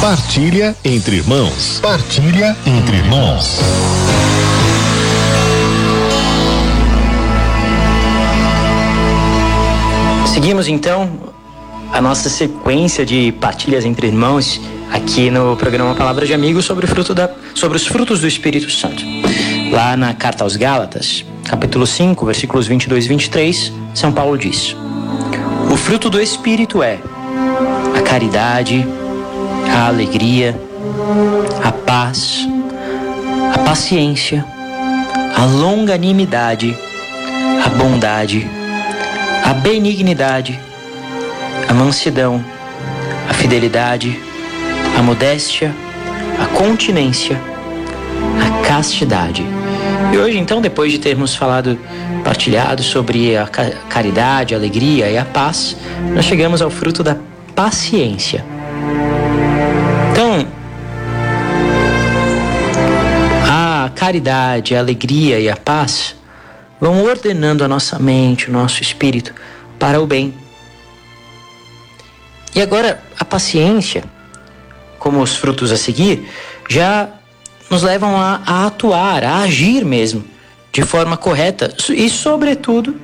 Partilha entre irmãos. Partilha entre irmãos. Seguimos então a nossa sequência de partilhas entre irmãos aqui no programa Palavra de Amigos sobre, fruto da, sobre os frutos do Espírito Santo. Lá na carta aos Gálatas, capítulo 5, versículos 22 e 23, São Paulo diz: O fruto do Espírito é a caridade, a alegria, a paz, a paciência, a longanimidade, a bondade, a benignidade, a mansidão, a fidelidade, a modéstia, a continência, a castidade. E hoje, então, depois de termos falado, partilhado sobre a caridade, a alegria e a paz, nós chegamos ao fruto da paciência. Então, a caridade, a alegria e a paz vão ordenando a nossa mente, o nosso espírito para o bem. E agora, a paciência, como os frutos a seguir, já nos levam a, a atuar, a agir mesmo, de forma correta e, sobretudo,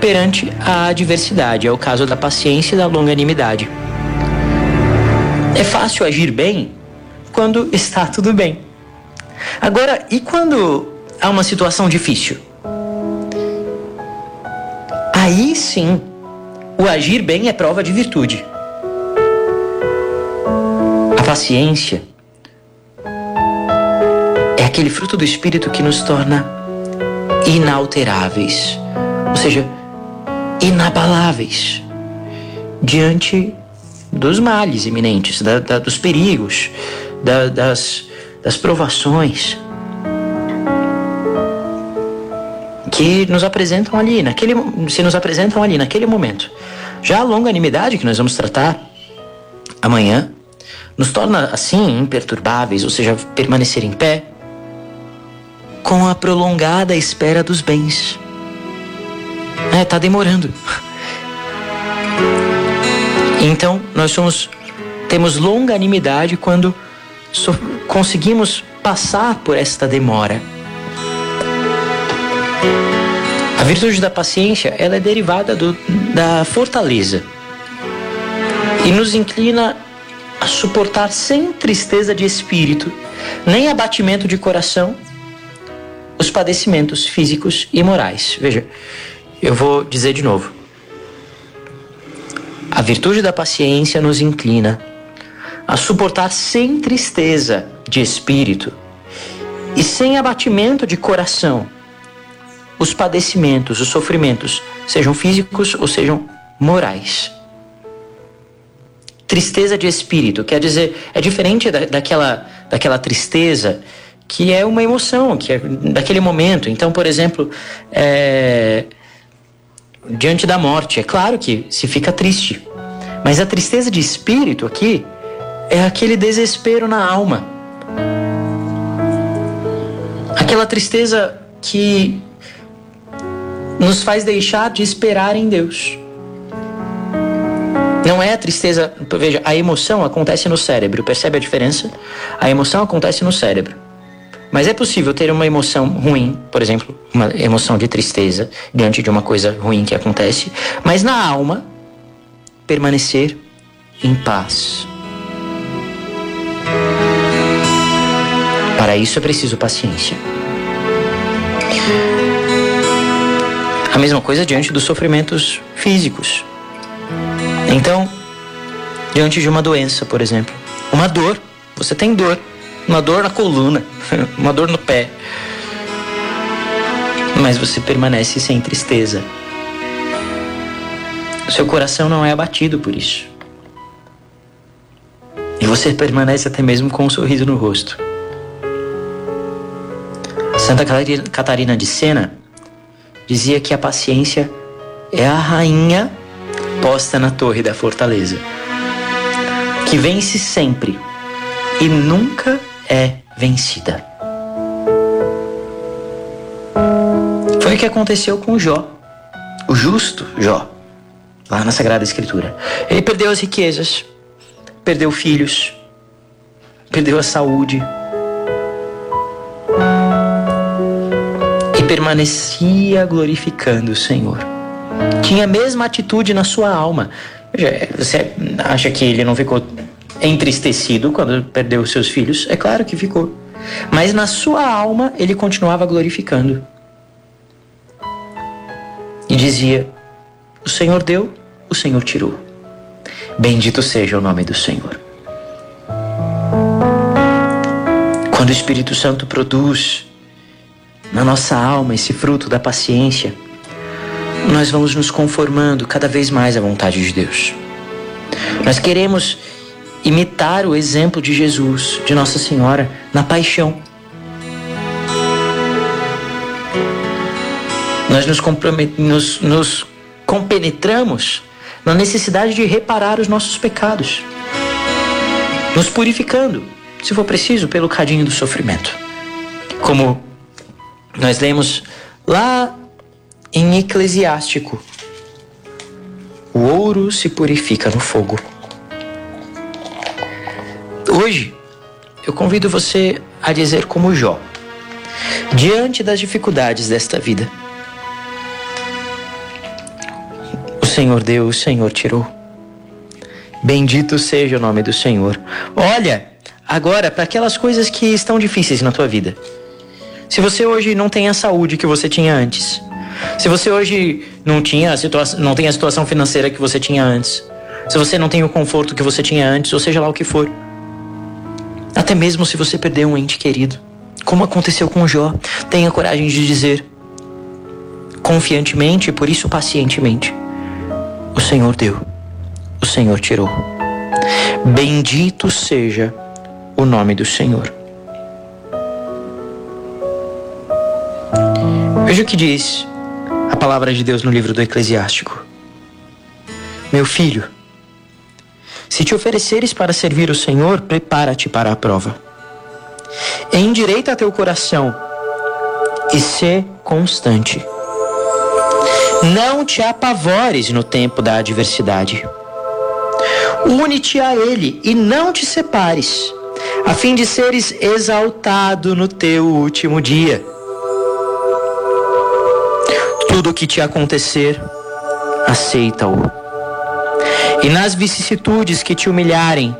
perante a adversidade. É o caso da paciência e da longanimidade. É fácil agir bem quando está tudo bem. Agora, e quando há uma situação difícil? Aí sim, o agir bem é prova de virtude. A paciência é aquele fruto do espírito que nos torna inalteráveis, ou seja, inabaláveis diante dos males iminentes, da, da, dos perigos, da, das, das provações que nos apresentam ali, naquele, se nos apresentam ali naquele momento. Já a longanimidade que nós vamos tratar amanhã nos torna assim imperturbáveis, ou seja, permanecer em pé com a prolongada espera dos bens. É, tá demorando. Então, nós somos temos longanimidade quando so, conseguimos passar por esta demora. A virtude da paciência, ela é derivada do, da fortaleza e nos inclina a suportar sem tristeza de espírito, nem abatimento de coração, os padecimentos físicos e morais. Veja, eu vou dizer de novo. A virtude da paciência nos inclina a suportar sem tristeza de espírito e sem abatimento de coração os padecimentos, os sofrimentos, sejam físicos ou sejam morais. Tristeza de espírito, quer dizer, é diferente da, daquela, daquela tristeza que é uma emoção, que é daquele momento. Então, por exemplo, é, diante da morte, é claro que se fica triste, mas a tristeza de espírito aqui é aquele desespero na alma. Aquela tristeza que nos faz deixar de esperar em Deus. Não é a tristeza, veja, a emoção acontece no cérebro, percebe a diferença? A emoção acontece no cérebro. Mas é possível ter uma emoção ruim, por exemplo, uma emoção de tristeza diante de uma coisa ruim que acontece, mas na alma permanecer em paz. Para isso é preciso paciência. A mesma coisa diante dos sofrimentos físicos. Então, diante de uma doença, por exemplo, uma dor, você tem dor, uma dor na coluna, uma dor no pé, mas você permanece sem tristeza. Seu coração não é abatido por isso. E você permanece até mesmo com um sorriso no rosto. Santa Catarina de Sena dizia que a paciência é a rainha posta na torre da fortaleza, que vence sempre e nunca é vencida. Foi o que aconteceu com Jó, o justo Jó, lá na Sagrada Escritura. Ele perdeu as riquezas, perdeu filhos, perdeu a saúde. E permanecia glorificando o Senhor. Tinha a mesma atitude na sua alma. Você acha que ele não ficou entristecido quando perdeu seus filhos? É claro que ficou. Mas na sua alma ele continuava glorificando. E dizia: O Senhor deu, o Senhor tirou. Bendito seja o nome do Senhor. Quando o Espírito Santo produz na nossa alma esse fruto da paciência, nós vamos nos conformando cada vez mais à vontade de Deus. Nós queremos imitar o exemplo de Jesus, de Nossa Senhora, na paixão. Nós nos, nos, nos compenetramos na necessidade de reparar os nossos pecados, nos purificando, se for preciso, pelo cadinho do sofrimento. Como nós lemos lá em Eclesiástico: o ouro se purifica no fogo. Hoje, eu convido você a dizer como Jó, diante das dificuldades desta vida: O Senhor deu, o Senhor tirou. Bendito seja o nome do Senhor. Olha agora para aquelas coisas que estão difíceis na tua vida. Se você hoje não tem a saúde que você tinha antes, se você hoje não tinha a situação, não tem a situação financeira que você tinha antes, se você não tem o conforto que você tinha antes, ou seja lá o que for, até mesmo se você perdeu um ente querido, como aconteceu com Jó, tenha coragem de dizer, confiantemente e por isso pacientemente: O Senhor deu, o Senhor tirou. Bendito seja o nome do Senhor. Veja o que diz a palavra de Deus no livro do Eclesiástico. Meu filho, se te ofereceres para servir o Senhor, prepara-te para a prova. Endireita teu coração e sê constante. Não te apavores no tempo da adversidade. Une-te a Ele e não te separes, a fim de seres exaltado no teu último dia. Tudo o que te acontecer, aceita-o e nas vicissitudes que te humilharem,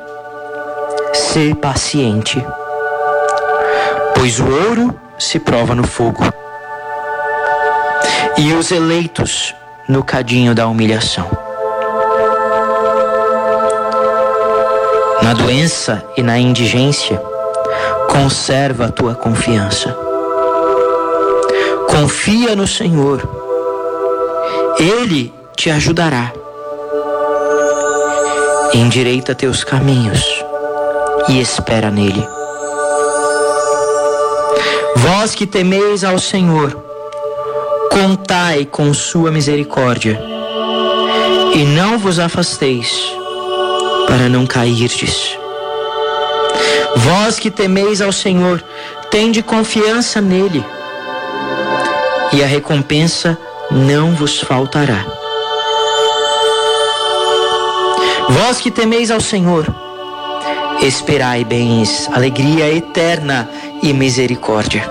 ser paciente, pois o ouro se prova no fogo, e os eleitos no cadinho da humilhação. Na doença e na indigência, conserva a tua confiança. Confia no Senhor, Ele te ajudará endireita teus caminhos e espera nele. Vós que temeis ao Senhor, contai com sua misericórdia, e não vos afasteis, para não cairdes. Vós que temeis ao Senhor, tende confiança nele, e a recompensa não vos faltará. Vós que temeis ao Senhor, esperai bens, alegria eterna e misericórdia,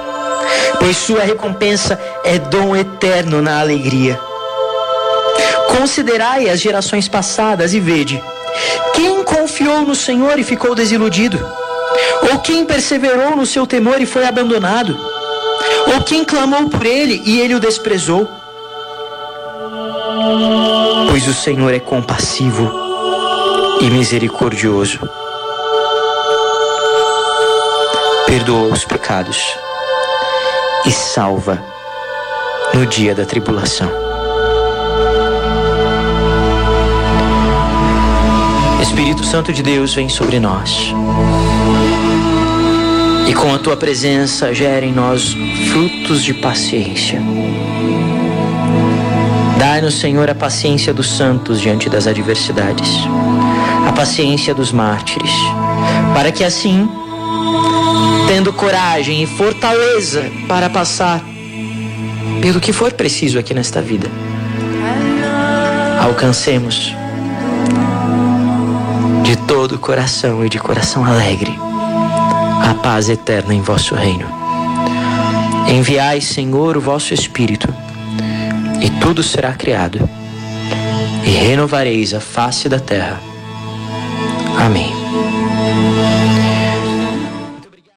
pois sua recompensa é dom eterno na alegria. Considerai as gerações passadas e vede: quem confiou no Senhor e ficou desiludido? Ou quem perseverou no seu temor e foi abandonado? Ou quem clamou por ele e ele o desprezou? Pois o Senhor é compassivo e misericordioso. Perdoa os pecados e salva no dia da tribulação. Espírito Santo de Deus vem sobre nós. E com a tua presença gera em nós frutos de paciência. Dai-nos, Senhor, a paciência dos santos diante das adversidades a paciência dos mártires, para que assim, tendo coragem e fortaleza para passar pelo que for preciso aqui nesta vida, alcancemos de todo o coração e de coração alegre a paz eterna em vosso reino. Enviai, Senhor, o vosso Espírito, e tudo será criado, e renovareis a face da terra. Amém.